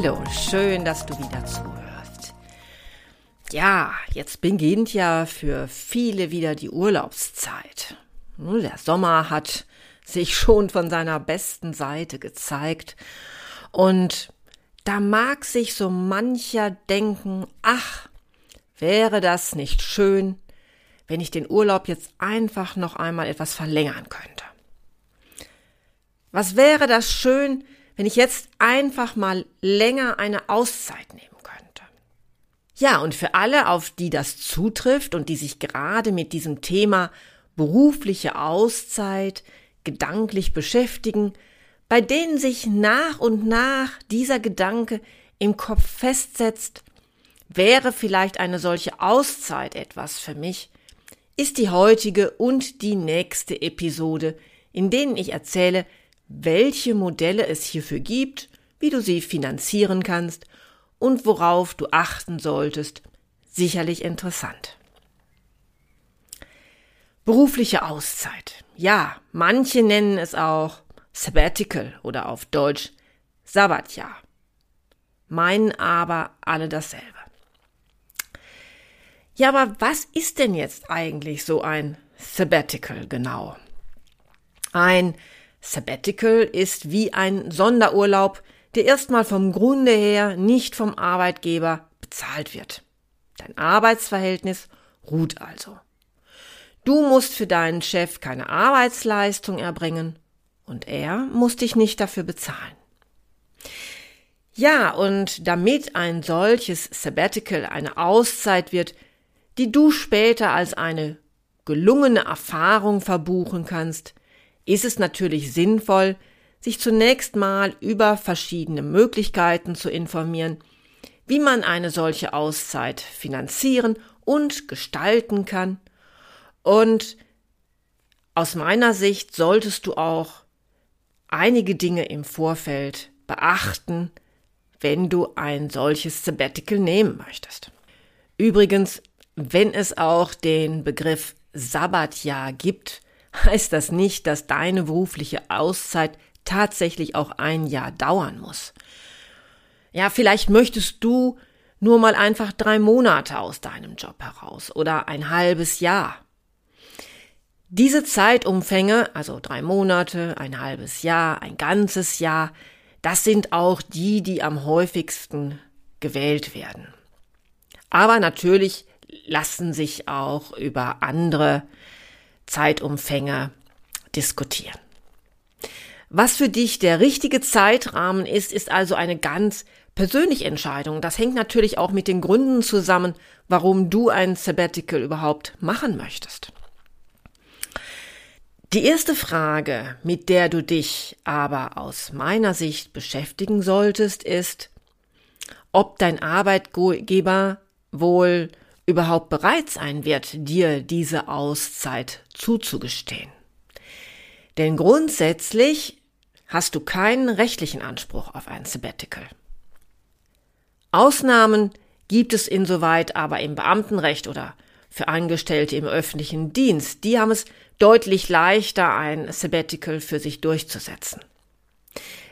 Hallo, schön, dass du wieder zuhörst. Ja, jetzt beginnt ja für viele wieder die Urlaubszeit. Der Sommer hat sich schon von seiner besten Seite gezeigt und da mag sich so mancher denken, ach, wäre das nicht schön, wenn ich den Urlaub jetzt einfach noch einmal etwas verlängern könnte. Was wäre das schön, wenn ich jetzt einfach mal länger eine Auszeit nehmen könnte. Ja, und für alle, auf die das zutrifft und die sich gerade mit diesem Thema berufliche Auszeit gedanklich beschäftigen, bei denen sich nach und nach dieser Gedanke im Kopf festsetzt, wäre vielleicht eine solche Auszeit etwas für mich, ist die heutige und die nächste Episode, in denen ich erzähle, welche Modelle es hierfür gibt, wie du sie finanzieren kannst und worauf du achten solltest. Sicherlich interessant. Berufliche Auszeit. Ja, manche nennen es auch Sabbatical oder auf Deutsch Sabbatjahr. Meinen aber alle dasselbe. Ja, aber was ist denn jetzt eigentlich so ein Sabbatical genau? Ein Sabbatical ist wie ein Sonderurlaub, der erstmal vom Grunde her nicht vom Arbeitgeber bezahlt wird. Dein Arbeitsverhältnis ruht also. Du musst für deinen Chef keine Arbeitsleistung erbringen und er muss dich nicht dafür bezahlen. Ja, und damit ein solches Sabbatical eine Auszeit wird, die du später als eine gelungene Erfahrung verbuchen kannst, ist es natürlich sinnvoll, sich zunächst mal über verschiedene Möglichkeiten zu informieren, wie man eine solche Auszeit finanzieren und gestalten kann. Und aus meiner Sicht solltest du auch einige Dinge im Vorfeld beachten, wenn du ein solches Sabbatical nehmen möchtest. Übrigens, wenn es auch den Begriff Sabbatjahr gibt, heißt das nicht, dass deine berufliche Auszeit tatsächlich auch ein Jahr dauern muss. Ja, vielleicht möchtest du nur mal einfach drei Monate aus deinem Job heraus oder ein halbes Jahr. Diese Zeitumfänge, also drei Monate, ein halbes Jahr, ein ganzes Jahr, das sind auch die, die am häufigsten gewählt werden. Aber natürlich lassen sich auch über andere Zeitumfänge diskutieren. Was für dich der richtige Zeitrahmen ist, ist also eine ganz persönliche Entscheidung. Das hängt natürlich auch mit den Gründen zusammen, warum du ein Sabbatical überhaupt machen möchtest. Die erste Frage, mit der du dich aber aus meiner Sicht beschäftigen solltest, ist, ob dein Arbeitgeber wohl überhaupt bereit sein wird, dir diese Auszeit zuzugestehen. Denn grundsätzlich hast du keinen rechtlichen Anspruch auf ein Sabbatical. Ausnahmen gibt es insoweit aber im Beamtenrecht oder für Angestellte im öffentlichen Dienst. Die haben es deutlich leichter, ein Sabbatical für sich durchzusetzen.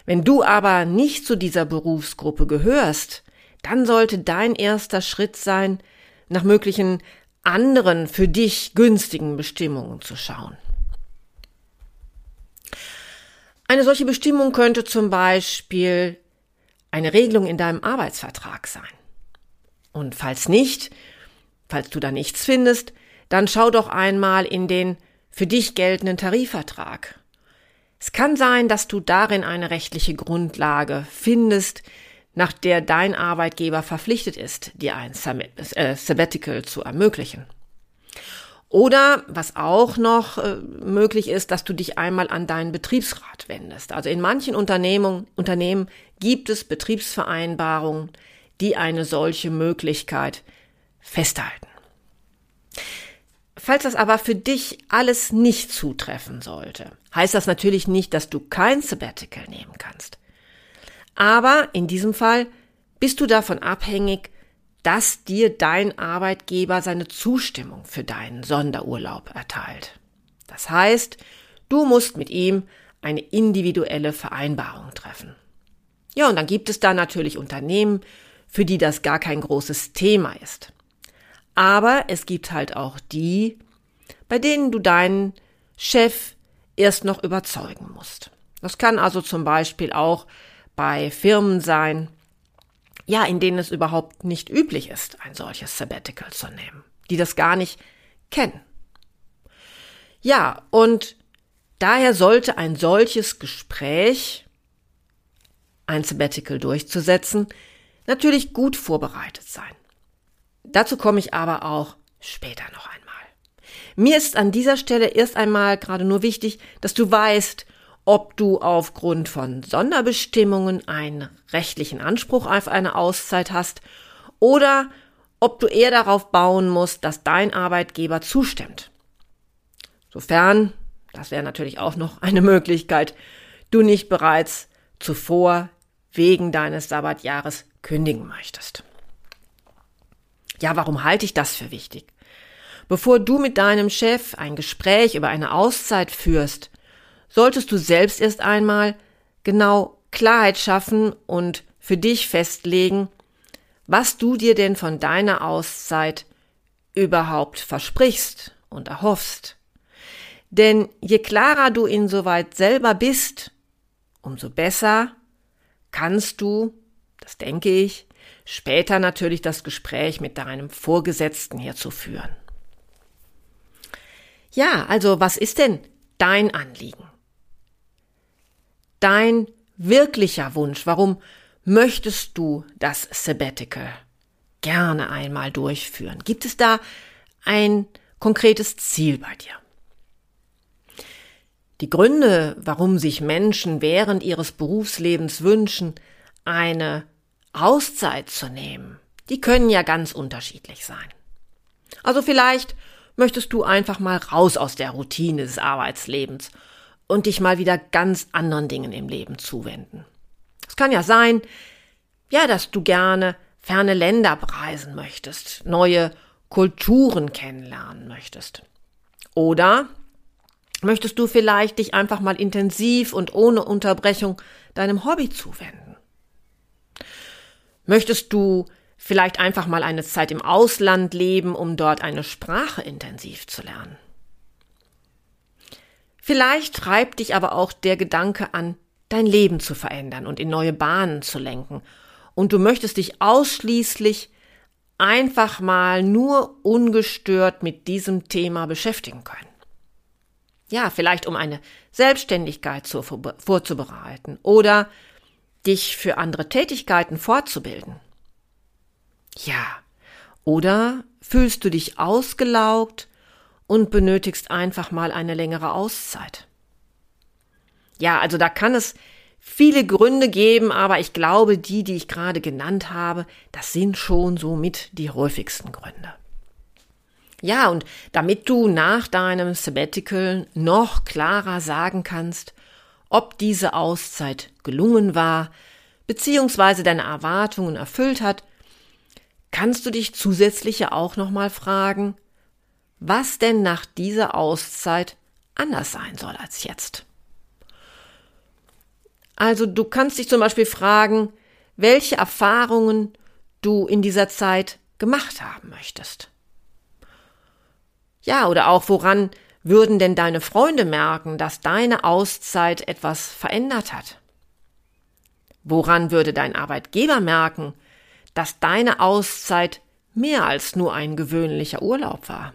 Wenn du aber nicht zu dieser Berufsgruppe gehörst, dann sollte dein erster Schritt sein, nach möglichen anderen für dich günstigen Bestimmungen zu schauen. Eine solche Bestimmung könnte zum Beispiel eine Regelung in deinem Arbeitsvertrag sein. Und falls nicht, falls du da nichts findest, dann schau doch einmal in den für dich geltenden Tarifvertrag. Es kann sein, dass du darin eine rechtliche Grundlage findest, nach der dein Arbeitgeber verpflichtet ist, dir ein äh, Sabbatical zu ermöglichen. Oder was auch noch äh, möglich ist, dass du dich einmal an deinen Betriebsrat wendest. Also in manchen Unternehmen, Unternehmen gibt es Betriebsvereinbarungen, die eine solche Möglichkeit festhalten. Falls das aber für dich alles nicht zutreffen sollte, heißt das natürlich nicht, dass du kein Sabbatical nehmen kannst. Aber in diesem Fall bist du davon abhängig, dass dir dein Arbeitgeber seine Zustimmung für deinen Sonderurlaub erteilt. Das heißt, du musst mit ihm eine individuelle Vereinbarung treffen. Ja, und dann gibt es da natürlich Unternehmen, für die das gar kein großes Thema ist. Aber es gibt halt auch die, bei denen du deinen Chef erst noch überzeugen musst. Das kann also zum Beispiel auch bei Firmen sein, ja, in denen es überhaupt nicht üblich ist, ein solches Sabbatical zu nehmen, die das gar nicht kennen. Ja, und daher sollte ein solches Gespräch, ein Sabbatical durchzusetzen, natürlich gut vorbereitet sein. Dazu komme ich aber auch später noch einmal. Mir ist an dieser Stelle erst einmal gerade nur wichtig, dass du weißt, ob du aufgrund von Sonderbestimmungen einen rechtlichen Anspruch auf eine Auszeit hast oder ob du eher darauf bauen musst, dass dein Arbeitgeber zustimmt. Sofern, das wäre natürlich auch noch eine Möglichkeit, du nicht bereits zuvor wegen deines Sabbatjahres kündigen möchtest. Ja, warum halte ich das für wichtig? Bevor du mit deinem Chef ein Gespräch über eine Auszeit führst, solltest du selbst erst einmal genau Klarheit schaffen und für dich festlegen, was du dir denn von deiner Auszeit überhaupt versprichst und erhoffst. Denn je klarer du insoweit selber bist, umso besser kannst du, das denke ich, später natürlich das Gespräch mit deinem Vorgesetzten hierzu führen. Ja, also was ist denn dein Anliegen? Dein wirklicher Wunsch? Warum möchtest du das Sabbatical gerne einmal durchführen? Gibt es da ein konkretes Ziel bei dir? Die Gründe, warum sich Menschen während ihres Berufslebens wünschen, eine Auszeit zu nehmen, die können ja ganz unterschiedlich sein. Also vielleicht möchtest du einfach mal raus aus der Routine des Arbeitslebens und dich mal wieder ganz anderen Dingen im Leben zuwenden. Es kann ja sein, ja, dass du gerne ferne Länder bereisen möchtest, neue Kulturen kennenlernen möchtest. Oder möchtest du vielleicht dich einfach mal intensiv und ohne Unterbrechung deinem Hobby zuwenden? Möchtest du vielleicht einfach mal eine Zeit im Ausland leben, um dort eine Sprache intensiv zu lernen? Vielleicht treibt dich aber auch der Gedanke an, dein Leben zu verändern und in neue Bahnen zu lenken. Und du möchtest dich ausschließlich einfach mal nur ungestört mit diesem Thema beschäftigen können. Ja, vielleicht um eine Selbstständigkeit zu, vorzubereiten oder dich für andere Tätigkeiten fortzubilden. Ja, oder fühlst du dich ausgelaugt und benötigst einfach mal eine längere Auszeit. Ja, also da kann es viele Gründe geben, aber ich glaube, die, die ich gerade genannt habe, das sind schon so mit die häufigsten Gründe. Ja, und damit du nach deinem Sabbatical noch klarer sagen kannst, ob diese Auszeit gelungen war, beziehungsweise deine Erwartungen erfüllt hat, kannst du dich zusätzlich ja auch nochmal fragen, was denn nach dieser Auszeit anders sein soll als jetzt. Also du kannst dich zum Beispiel fragen, welche Erfahrungen du in dieser Zeit gemacht haben möchtest. Ja, oder auch woran würden denn deine Freunde merken, dass deine Auszeit etwas verändert hat? Woran würde dein Arbeitgeber merken, dass deine Auszeit mehr als nur ein gewöhnlicher Urlaub war?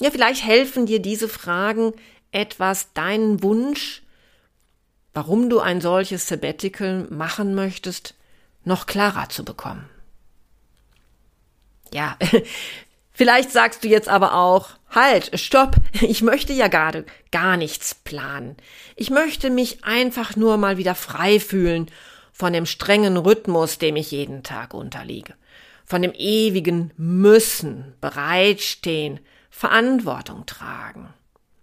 Ja, vielleicht helfen dir diese Fragen etwas, deinen Wunsch, warum du ein solches Sabbatical machen möchtest, noch klarer zu bekommen. Ja, Vielleicht sagst du jetzt aber auch, halt, stopp, ich möchte ja gerade gar nichts planen. Ich möchte mich einfach nur mal wieder frei fühlen von dem strengen Rhythmus, dem ich jeden Tag unterliege, von dem ewigen Müssen, bereitstehen, Verantwortung tragen.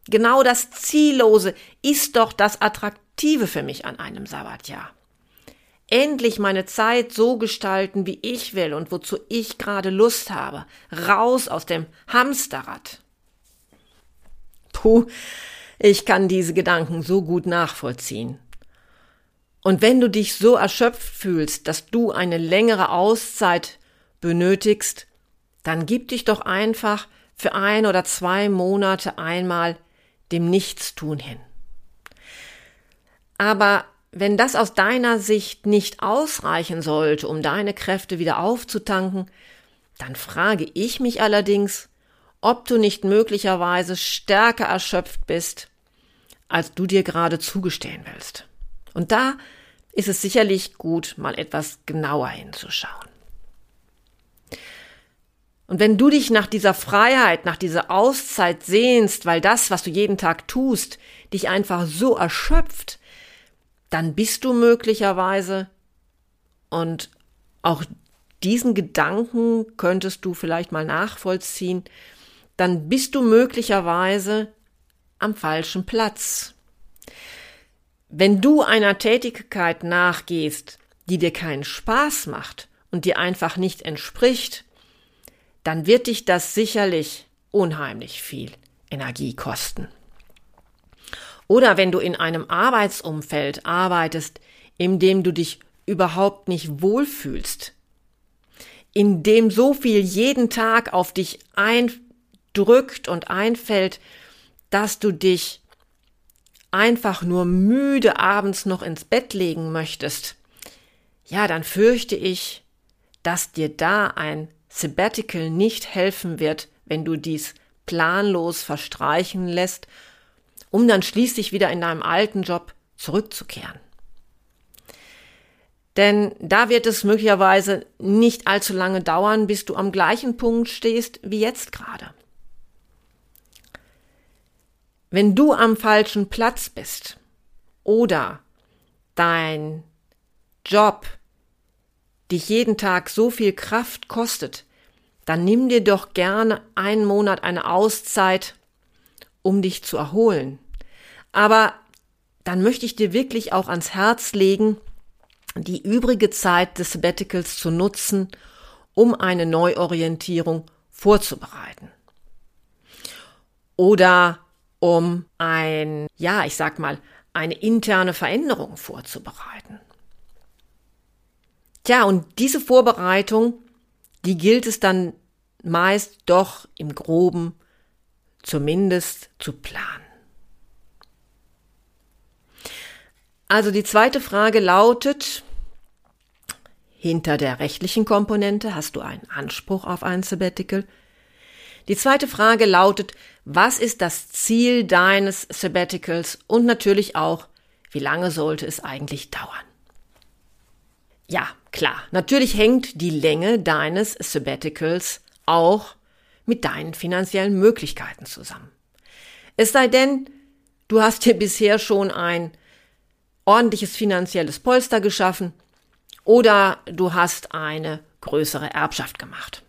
Genau das Ziellose ist doch das Attraktive für mich an einem Sabbatjahr endlich meine Zeit so gestalten, wie ich will und wozu ich gerade Lust habe. Raus aus dem Hamsterrad. Puh, ich kann diese Gedanken so gut nachvollziehen. Und wenn du dich so erschöpft fühlst, dass du eine längere Auszeit benötigst, dann gib dich doch einfach für ein oder zwei Monate einmal dem Nichtstun hin. Aber wenn das aus deiner Sicht nicht ausreichen sollte, um deine Kräfte wieder aufzutanken, dann frage ich mich allerdings, ob du nicht möglicherweise stärker erschöpft bist, als du dir gerade zugestehen willst. Und da ist es sicherlich gut, mal etwas genauer hinzuschauen. Und wenn du dich nach dieser Freiheit, nach dieser Auszeit sehnst, weil das, was du jeden Tag tust, dich einfach so erschöpft, dann bist du möglicherweise und auch diesen Gedanken könntest du vielleicht mal nachvollziehen, dann bist du möglicherweise am falschen Platz. Wenn du einer Tätigkeit nachgehst, die dir keinen Spaß macht und dir einfach nicht entspricht, dann wird dich das sicherlich unheimlich viel Energie kosten. Oder wenn du in einem Arbeitsumfeld arbeitest, in dem du dich überhaupt nicht wohlfühlst, in dem so viel jeden Tag auf dich eindrückt und einfällt, dass du dich einfach nur müde abends noch ins Bett legen möchtest, ja, dann fürchte ich, dass dir da ein Sabbatical nicht helfen wird, wenn du dies planlos verstreichen lässt um dann schließlich wieder in deinem alten Job zurückzukehren. Denn da wird es möglicherweise nicht allzu lange dauern, bis du am gleichen Punkt stehst wie jetzt gerade. Wenn du am falschen Platz bist oder dein Job dich jeden Tag so viel Kraft kostet, dann nimm dir doch gerne einen Monat eine Auszeit, um dich zu erholen, aber dann möchte ich dir wirklich auch ans Herz legen, die übrige Zeit des Sabbaticals zu nutzen, um eine Neuorientierung vorzubereiten. Oder um ein, ja, ich sag mal, eine interne Veränderung vorzubereiten. Tja, und diese Vorbereitung, die gilt es dann meist doch im groben zumindest zu planen. Also die zweite Frage lautet, hinter der rechtlichen Komponente hast du einen Anspruch auf ein Sabbatical. Die zweite Frage lautet, was ist das Ziel deines Sabbaticals und natürlich auch, wie lange sollte es eigentlich dauern? Ja, klar, natürlich hängt die Länge deines Sabbaticals auch mit deinen finanziellen Möglichkeiten zusammen. Es sei denn, du hast dir bisher schon ein ordentliches finanzielles Polster geschaffen oder du hast eine größere Erbschaft gemacht.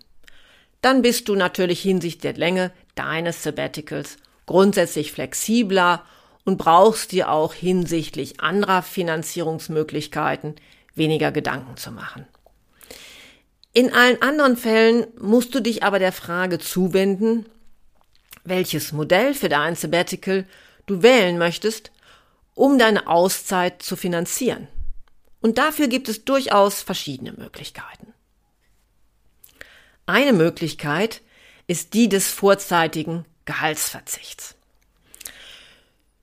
Dann bist du natürlich hinsichtlich der Länge deines Sabbaticals grundsätzlich flexibler und brauchst dir auch hinsichtlich anderer Finanzierungsmöglichkeiten weniger Gedanken zu machen. In allen anderen Fällen musst du dich aber der Frage zuwenden, welches Modell für dein Sabbatical du wählen möchtest um deine Auszeit zu finanzieren. Und dafür gibt es durchaus verschiedene Möglichkeiten. Eine Möglichkeit ist die des vorzeitigen Gehaltsverzichts.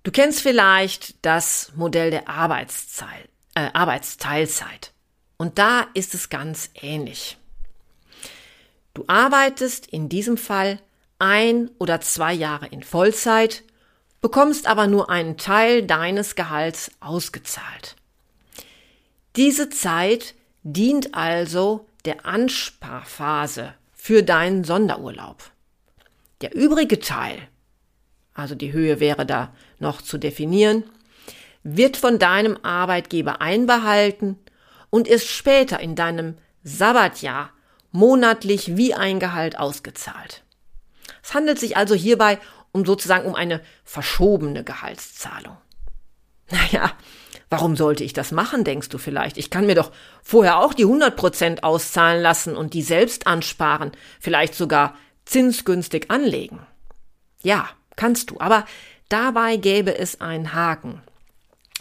Du kennst vielleicht das Modell der Arbeitszeit, äh, Arbeitsteilzeit. Und da ist es ganz ähnlich. Du arbeitest in diesem Fall ein oder zwei Jahre in Vollzeit bekommst aber nur einen Teil deines Gehalts ausgezahlt. Diese Zeit dient also der Ansparphase für deinen Sonderurlaub. Der übrige Teil, also die Höhe wäre da noch zu definieren, wird von deinem Arbeitgeber einbehalten und ist später in deinem Sabbatjahr monatlich wie ein Gehalt ausgezahlt. Es handelt sich also hierbei um sozusagen um eine verschobene Gehaltszahlung. Naja, warum sollte ich das machen, denkst du vielleicht? Ich kann mir doch vorher auch die 100 Prozent auszahlen lassen und die selbst ansparen, vielleicht sogar zinsgünstig anlegen. Ja, kannst du, aber dabei gäbe es einen Haken.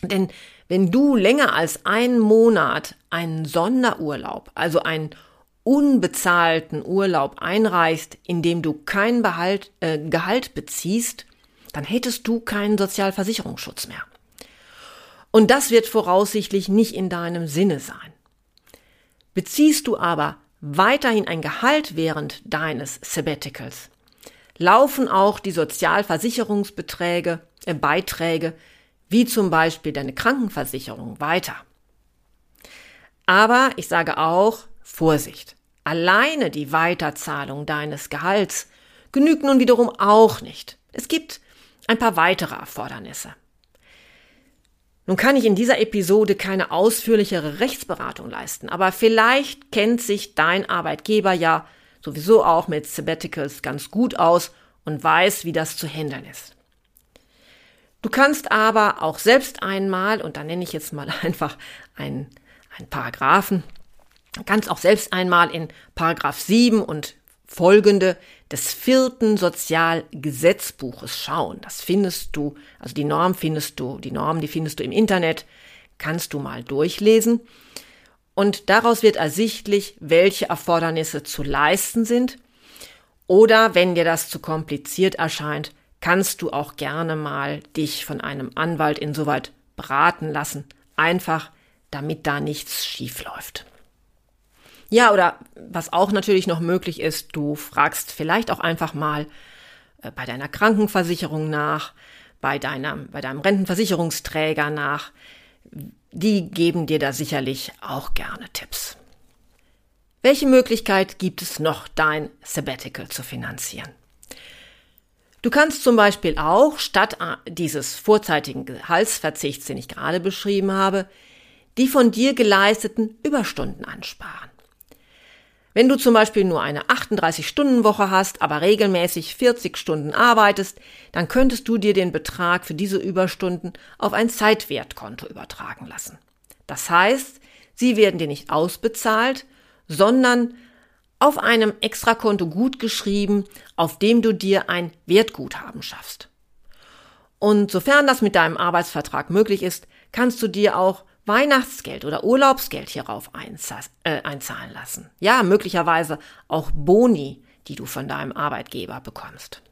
Denn wenn du länger als einen Monat einen Sonderurlaub, also einen unbezahlten Urlaub einreichst, in dem du kein Behalt, äh, Gehalt beziehst, dann hättest du keinen Sozialversicherungsschutz mehr. Und das wird voraussichtlich nicht in deinem Sinne sein. Beziehst du aber weiterhin ein Gehalt während deines Sabbaticals, laufen auch die Sozialversicherungsbeträge, äh, Beiträge, wie zum Beispiel deine Krankenversicherung, weiter. Aber ich sage auch, Vorsicht. Alleine die Weiterzahlung deines Gehalts genügt nun wiederum auch nicht. Es gibt ein paar weitere Erfordernisse. Nun kann ich in dieser Episode keine ausführlichere Rechtsberatung leisten, aber vielleicht kennt sich dein Arbeitgeber ja sowieso auch mit Sabbaticals ganz gut aus und weiß, wie das zu handeln ist. Du kannst aber auch selbst einmal, und da nenne ich jetzt mal einfach einen, einen Paragraphen, kannst auch selbst einmal in Paragraph 7 und folgende des vierten Sozialgesetzbuches schauen. Das findest du, also die Norm findest du, die Norm, die findest du im Internet, kannst du mal durchlesen. Und daraus wird ersichtlich, welche Erfordernisse zu leisten sind. Oder wenn dir das zu kompliziert erscheint, kannst du auch gerne mal dich von einem Anwalt insoweit beraten lassen, einfach damit da nichts schief läuft. Ja, oder was auch natürlich noch möglich ist, du fragst vielleicht auch einfach mal äh, bei deiner Krankenversicherung nach, bei deinem, bei deinem Rentenversicherungsträger nach. Die geben dir da sicherlich auch gerne Tipps. Welche Möglichkeit gibt es noch, dein Sabbatical zu finanzieren? Du kannst zum Beispiel auch statt dieses vorzeitigen Gehaltsverzichts, den ich gerade beschrieben habe, die von dir geleisteten Überstunden ansparen. Wenn du zum Beispiel nur eine 38-Stunden-Woche hast, aber regelmäßig 40 Stunden arbeitest, dann könntest du dir den Betrag für diese Überstunden auf ein Zeitwertkonto übertragen lassen. Das heißt, sie werden dir nicht ausbezahlt, sondern auf einem Extrakonto gut geschrieben, auf dem du dir ein Wertguthaben schaffst. Und sofern das mit deinem Arbeitsvertrag möglich ist, kannst du dir auch Weihnachtsgeld oder Urlaubsgeld hierauf äh, einzahlen lassen. Ja, möglicherweise auch Boni, die du von deinem Arbeitgeber bekommst.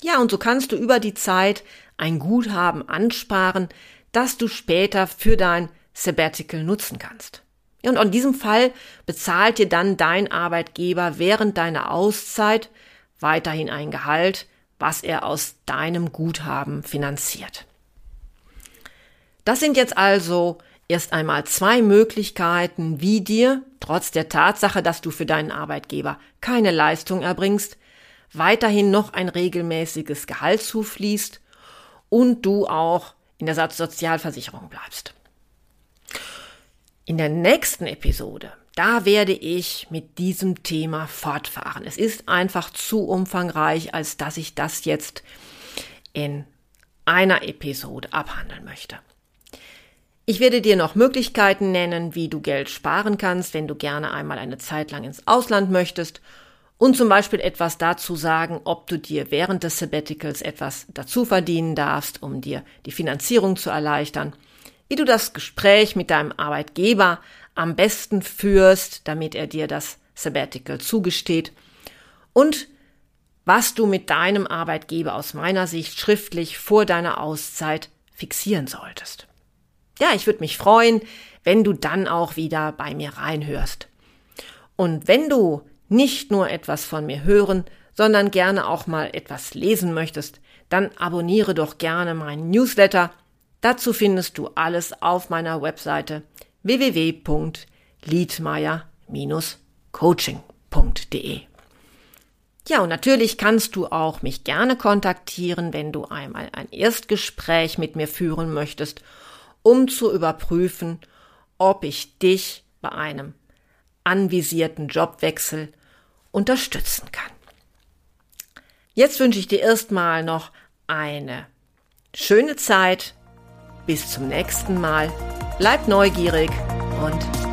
Ja, und so kannst du über die Zeit ein Guthaben ansparen, das du später für dein Sabbatical nutzen kannst. Und in diesem Fall bezahlt dir dann dein Arbeitgeber während deiner Auszeit weiterhin ein Gehalt, was er aus deinem Guthaben finanziert. Das sind jetzt also erst einmal zwei Möglichkeiten, wie dir, trotz der Tatsache, dass du für deinen Arbeitgeber keine Leistung erbringst, weiterhin noch ein regelmäßiges Gehalt zufließt und du auch in der Sozialversicherung bleibst. In der nächsten Episode, da werde ich mit diesem Thema fortfahren. Es ist einfach zu umfangreich, als dass ich das jetzt in einer Episode abhandeln möchte. Ich werde dir noch Möglichkeiten nennen, wie du Geld sparen kannst, wenn du gerne einmal eine Zeit lang ins Ausland möchtest und zum Beispiel etwas dazu sagen, ob du dir während des Sabbaticals etwas dazu verdienen darfst, um dir die Finanzierung zu erleichtern, wie du das Gespräch mit deinem Arbeitgeber am besten führst, damit er dir das Sabbatical zugesteht und was du mit deinem Arbeitgeber aus meiner Sicht schriftlich vor deiner Auszeit fixieren solltest ja, ich würde mich freuen, wenn du dann auch wieder bei mir reinhörst. Und wenn du nicht nur etwas von mir hören, sondern gerne auch mal etwas lesen möchtest, dann abonniere doch gerne meinen Newsletter. Dazu findest du alles auf meiner Webseite www.liedmeier-coaching.de. Ja, und natürlich kannst du auch mich gerne kontaktieren, wenn du einmal ein Erstgespräch mit mir führen möchtest, um zu überprüfen, ob ich dich bei einem anvisierten Jobwechsel unterstützen kann. Jetzt wünsche ich dir erstmal noch eine schöne Zeit. Bis zum nächsten Mal. Bleib neugierig und